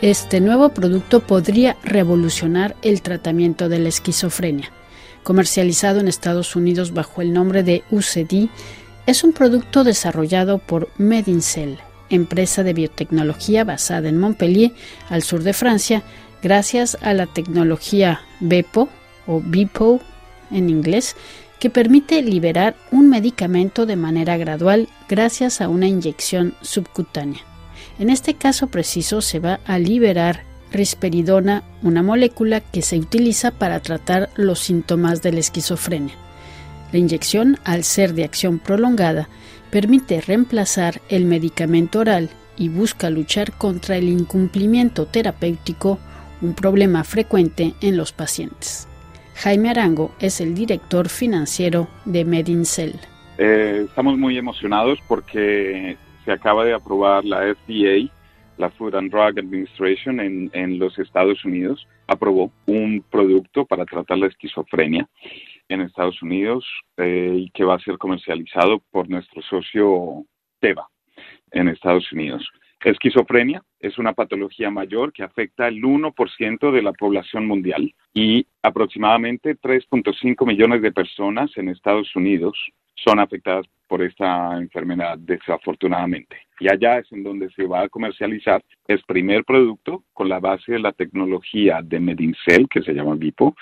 este nuevo producto podría revolucionar el tratamiento de la esquizofrenia. Comercializado en Estados Unidos bajo el nombre de UCD, es un producto desarrollado por Medincell, empresa de biotecnología basada en Montpellier, al sur de Francia, gracias a la tecnología BEPO o BIPO en inglés, que permite liberar un medicamento de manera gradual gracias a una inyección subcutánea. En este caso preciso se va a liberar risperidona, una molécula que se utiliza para tratar los síntomas de la esquizofrenia. La inyección, al ser de acción prolongada, permite reemplazar el medicamento oral y busca luchar contra el incumplimiento terapéutico, un problema frecuente en los pacientes. Jaime Arango es el director financiero de Medincell. Eh, estamos muy emocionados porque acaba de aprobar la FDA, la Food and Drug Administration en, en los Estados Unidos, aprobó un producto para tratar la esquizofrenia en Estados Unidos eh, y que va a ser comercializado por nuestro socio Teva en Estados Unidos. Esquizofrenia es una patología mayor que afecta al 1% de la población mundial y aproximadamente 3.5 millones de personas en Estados Unidos son afectadas por esta enfermedad desafortunadamente. Y allá es en donde se va a comercializar el primer producto con la base de la tecnología de Medincell, que se llama Vipo,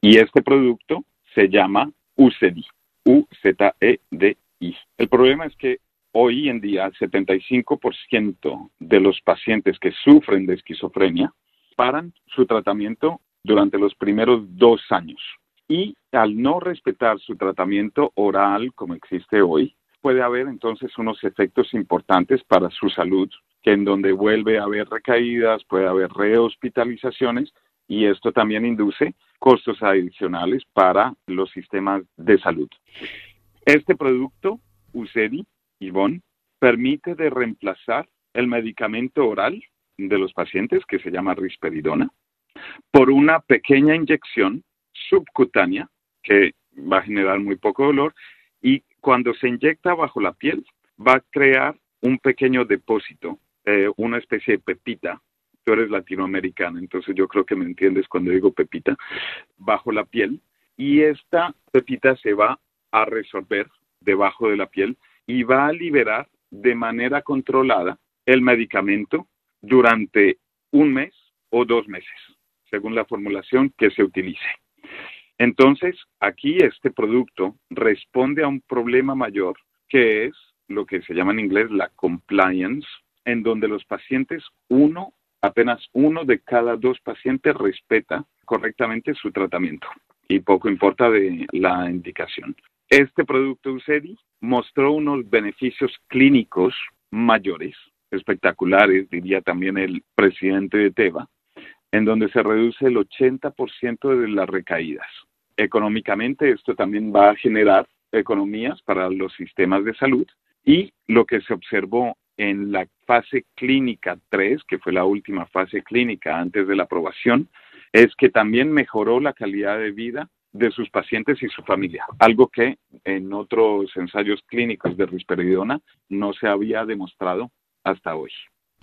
y este producto se llama UCEDI, U-Z-E-D-I. El problema es que hoy en día el 75% de los pacientes que sufren de esquizofrenia paran su tratamiento durante los primeros dos años. Y al no respetar su tratamiento oral como existe hoy, puede haber entonces unos efectos importantes para su salud, que en donde vuelve a haber recaídas, puede haber rehospitalizaciones y esto también induce costos adicionales para los sistemas de salud. Este producto, UCEDI, Ivonne, permite de reemplazar el medicamento oral de los pacientes, que se llama risperidona, por una pequeña inyección subcutánea que va a generar muy poco dolor y cuando se inyecta bajo la piel va a crear un pequeño depósito, eh, una especie de pepita. Tú eres latinoamericana, entonces yo creo que me entiendes cuando digo pepita, bajo la piel y esta pepita se va a resolver debajo de la piel y va a liberar de manera controlada el medicamento durante un mes o dos meses, según la formulación que se utilice. Entonces, aquí este producto responde a un problema mayor que es lo que se llama en inglés la compliance, en donde los pacientes, uno, apenas uno de cada dos pacientes respeta correctamente su tratamiento y poco importa de la indicación. Este producto UCEDI mostró unos beneficios clínicos mayores, espectaculares, diría también el presidente de Teva, en donde se reduce el 80% de las recaídas. Económicamente esto también va a generar economías para los sistemas de salud y lo que se observó en la fase clínica 3, que fue la última fase clínica antes de la aprobación, es que también mejoró la calidad de vida de sus pacientes y su familia, algo que en otros ensayos clínicos de risperidona no se había demostrado hasta hoy.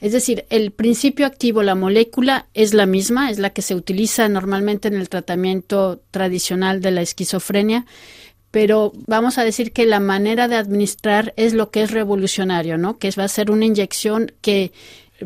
Es decir, el principio activo, la molécula, es la misma, es la que se utiliza normalmente en el tratamiento tradicional de la esquizofrenia, pero vamos a decir que la manera de administrar es lo que es revolucionario, ¿no? Que va a ser una inyección que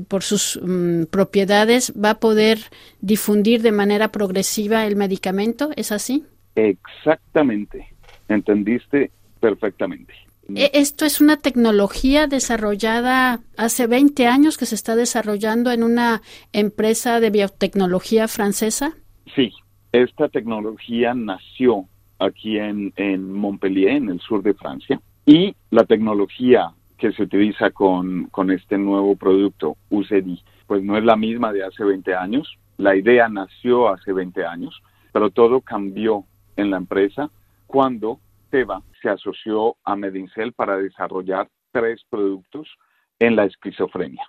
por sus mm, propiedades va a poder difundir de manera progresiva el medicamento, ¿es así? Exactamente, entendiste perfectamente. E, esto es una tecnología desarrollada hace 20 años que se está desarrollando en una empresa de biotecnología francesa. Sí, esta tecnología nació aquí en, en Montpellier, en el sur de Francia, y la tecnología que se utiliza con, con este nuevo producto, UCD, pues no es la misma de hace 20 años. La idea nació hace 20 años, pero todo cambió en la empresa cuando Teva se asoció a Medincell para desarrollar tres productos en la esquizofrenia.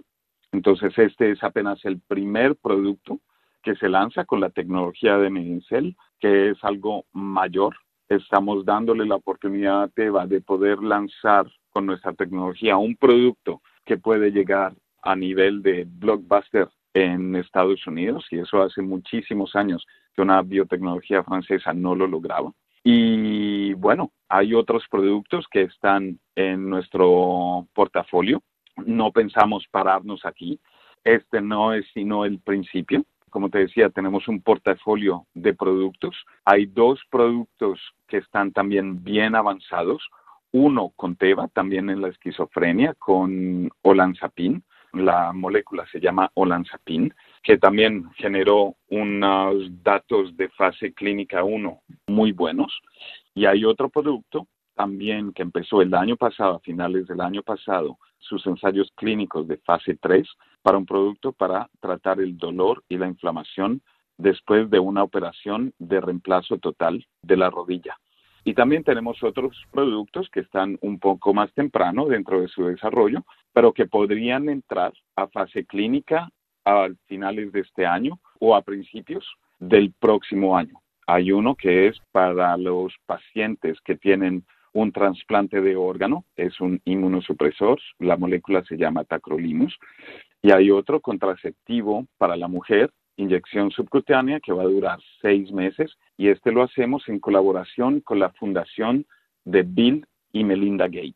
Entonces, este es apenas el primer producto que se lanza con la tecnología de Medincell, que es algo mayor. Estamos dándole la oportunidad a Teva de poder lanzar nuestra tecnología un producto que puede llegar a nivel de blockbuster en Estados Unidos y eso hace muchísimos años que una biotecnología francesa no lo lograba. Y bueno, hay otros productos que están en nuestro portafolio. No pensamos pararnos aquí. Este no es sino el principio. Como te decía, tenemos un portafolio de productos. Hay dos productos que están también bien avanzados. Uno con Teva, también en la esquizofrenia, con olanzapin. La molécula se llama olanzapin, que también generó unos datos de fase clínica 1 muy buenos. Y hay otro producto también que empezó el año pasado, a finales del año pasado, sus ensayos clínicos de fase 3 para un producto para tratar el dolor y la inflamación después de una operación de reemplazo total de la rodilla. Y también tenemos otros productos que están un poco más temprano dentro de su desarrollo, pero que podrían entrar a fase clínica a finales de este año o a principios del próximo año. Hay uno que es para los pacientes que tienen un trasplante de órgano, es un inmunosupresor, la molécula se llama tacrolimus, y hay otro contraceptivo para la mujer, inyección subcutánea, que va a durar seis meses, y este lo hacemos en colaboración con la fundación de Bill y Melinda Gates.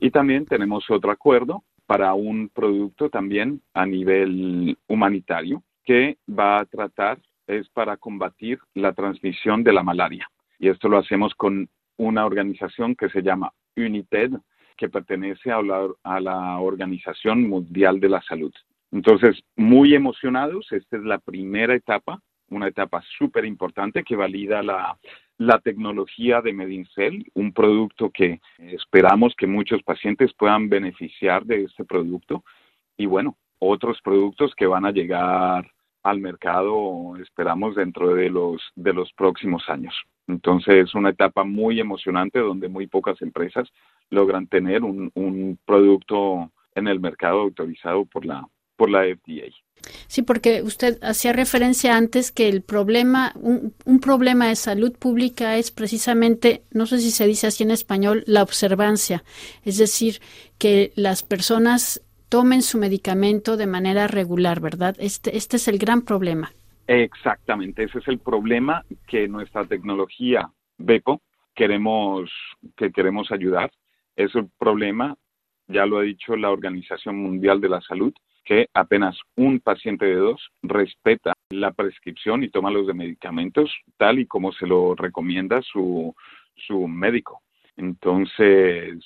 Y también tenemos otro acuerdo para un producto también a nivel humanitario que va a tratar, es para combatir la transmisión de la malaria. Y esto lo hacemos con una organización que se llama UNITED, que pertenece a la, a la Organización Mundial de la Salud. Entonces, muy emocionados, esta es la primera etapa, una etapa súper importante que valida la, la tecnología de Medincel, un producto que esperamos que muchos pacientes puedan beneficiar de este producto. Y bueno, otros productos que van a llegar al mercado, esperamos, dentro de los, de los próximos años. Entonces es una etapa muy emocionante donde muy pocas empresas logran tener un, un producto en el mercado autorizado por la, por la FDA. Sí, porque usted hacía referencia antes que el problema, un, un, problema de salud pública es precisamente, no sé si se dice así en español, la observancia. Es decir, que las personas tomen su medicamento de manera regular, ¿verdad? Este, este es el gran problema. Exactamente, ese es el problema que nuestra tecnología BEPO queremos, que queremos ayudar. Es el problema, ya lo ha dicho la Organización Mundial de la Salud, que apenas un paciente de dos respeta la prescripción y toma los de medicamentos tal y como se lo recomienda su, su médico. Entonces,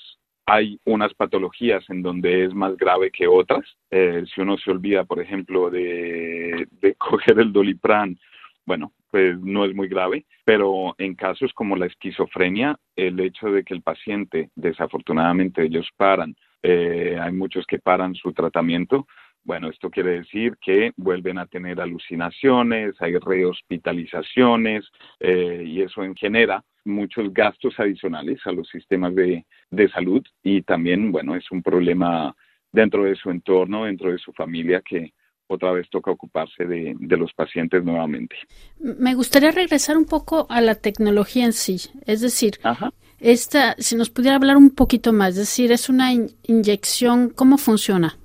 hay unas patologías en donde es más grave que otras. Eh, si uno se olvida, por ejemplo, de, de coger el dolipran, bueno, pues no es muy grave, pero en casos como la esquizofrenia, el hecho de que el paciente, desafortunadamente ellos paran, eh, hay muchos que paran su tratamiento, bueno, esto quiere decir que vuelven a tener alucinaciones, hay rehospitalizaciones eh, y eso en genera muchos gastos adicionales a los sistemas de, de salud y también, bueno, es un problema dentro de su entorno, dentro de su familia que otra vez toca ocuparse de, de, los pacientes nuevamente. Me gustaría regresar un poco a la tecnología en sí, es decir, Ajá. esta, si nos pudiera hablar un poquito más, es decir, es una in inyección, ¿cómo funciona?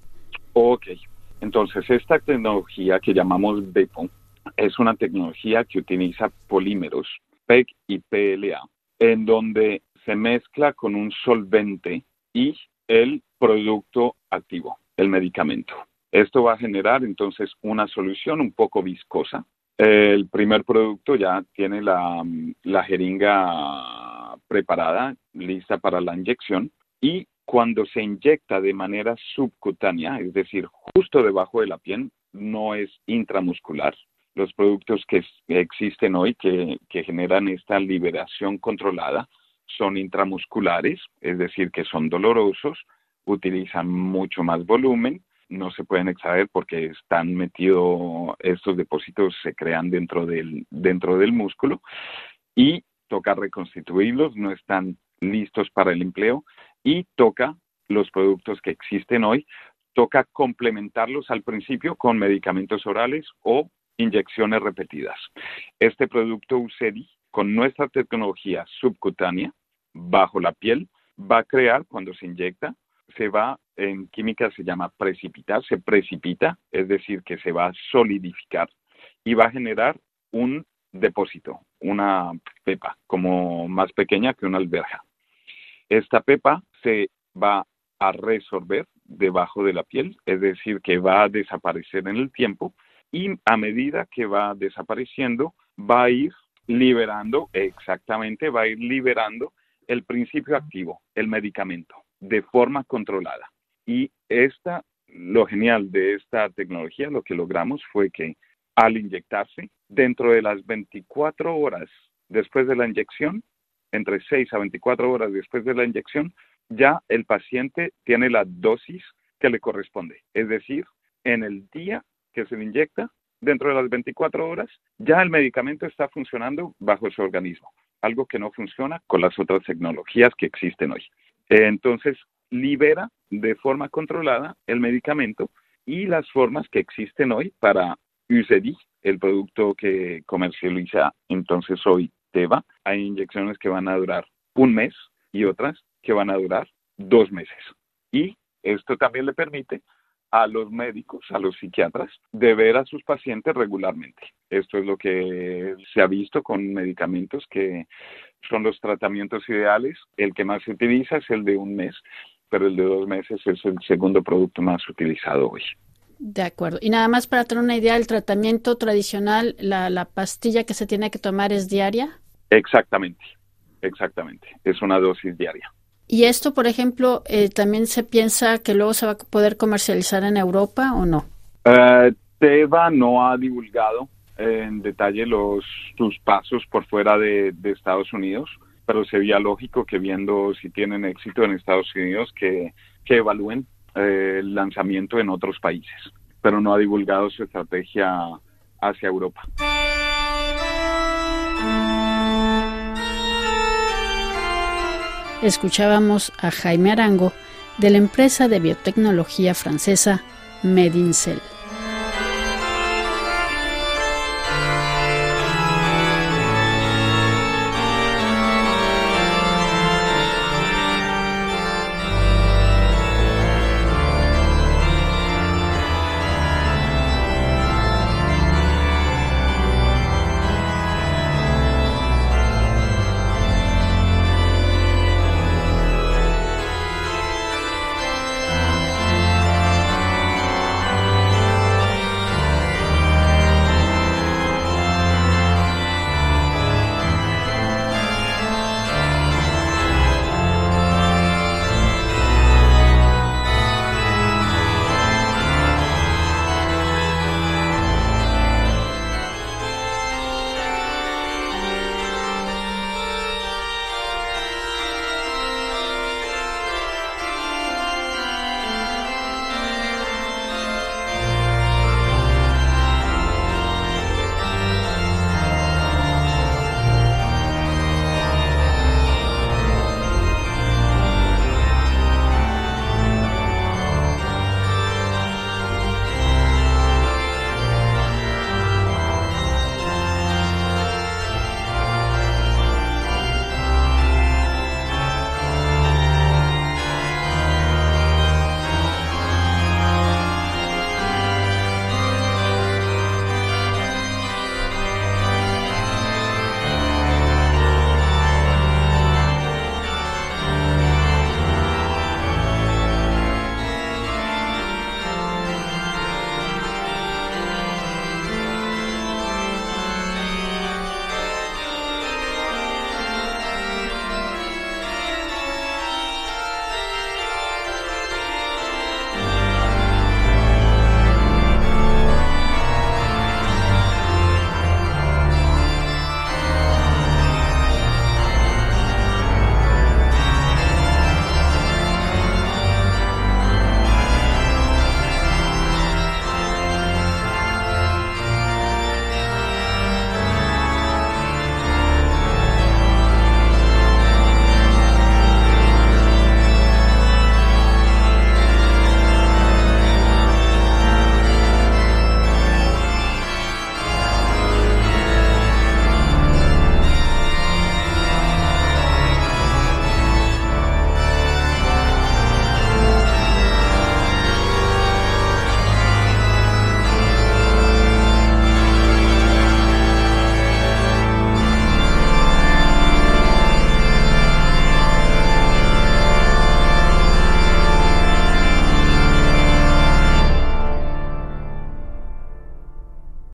Ok, entonces esta tecnología que llamamos BEPO es una tecnología que utiliza polímeros PEG y PLA, en donde se mezcla con un solvente y el producto activo, el medicamento. Esto va a generar entonces una solución un poco viscosa. El primer producto ya tiene la, la jeringa preparada, lista para la inyección, y cuando se inyecta de manera subcutánea, es decir, justo debajo de la piel, no es intramuscular, los productos que existen hoy que, generan esta liberación controlada son intramusculares, es decir, que son dolorosos, utilizan mucho más volumen, no se pueden extraer porque están metidos, estos depósitos se crean dentro del, dentro del músculo y toca reconstituirlos, no están listos para el empleo y toca los productos que existen hoy, toca complementarlos al principio con medicamentos orales o inyecciones repetidas. Este producto UCEDI, con nuestra tecnología subcutánea, bajo la piel, va a crear, cuando se inyecta, se va, en química se llama precipitar, se precipita, es decir, que se va a solidificar y va a generar un depósito, una pepa, como más pequeña que una alberja. Esta pepa se va a resolver debajo de la piel, es decir, que va a desaparecer en el tiempo y a medida que va desapareciendo, va a ir liberando, exactamente, va a ir liberando el principio activo, el medicamento, de forma controlada. Y esta, lo genial de esta tecnología, lo que logramos fue que al inyectarse, dentro de las 24 horas después de la inyección, entre 6 a 24 horas después de la inyección, ya el paciente tiene la dosis que le corresponde. Es decir, en el día que se le inyecta, dentro de las 24 horas, ya el medicamento está funcionando bajo su organismo, algo que no funciona con las otras tecnologías que existen hoy. Entonces, libera de forma controlada el medicamento y las formas que existen hoy para UCD, el producto que comercializa entonces hoy Teva. Hay inyecciones que van a durar un mes y otras que van a durar dos meses. Y esto también le permite a los médicos, a los psiquiatras, de ver a sus pacientes regularmente. Esto es lo que se ha visto con medicamentos que son los tratamientos ideales. El que más se utiliza es el de un mes, pero el de dos meses es el segundo producto más utilizado hoy. De acuerdo. Y nada más para tener una idea, el tratamiento tradicional, la, la pastilla que se tiene que tomar es diaria. Exactamente, exactamente. Es una dosis diaria. ¿Y esto, por ejemplo, eh, también se piensa que luego se va a poder comercializar en Europa o no? Uh, Teva no ha divulgado en detalle los sus pasos por fuera de, Estados Unidos, pero sería lógico que viendo si tienen éxito en Estados Unidos que, que evalúen eh, el lanzamiento en otros países, pero no ha divulgado su estrategia hacia Europa. Escuchábamos a Jaime Arango de la empresa de biotecnología francesa Medincel.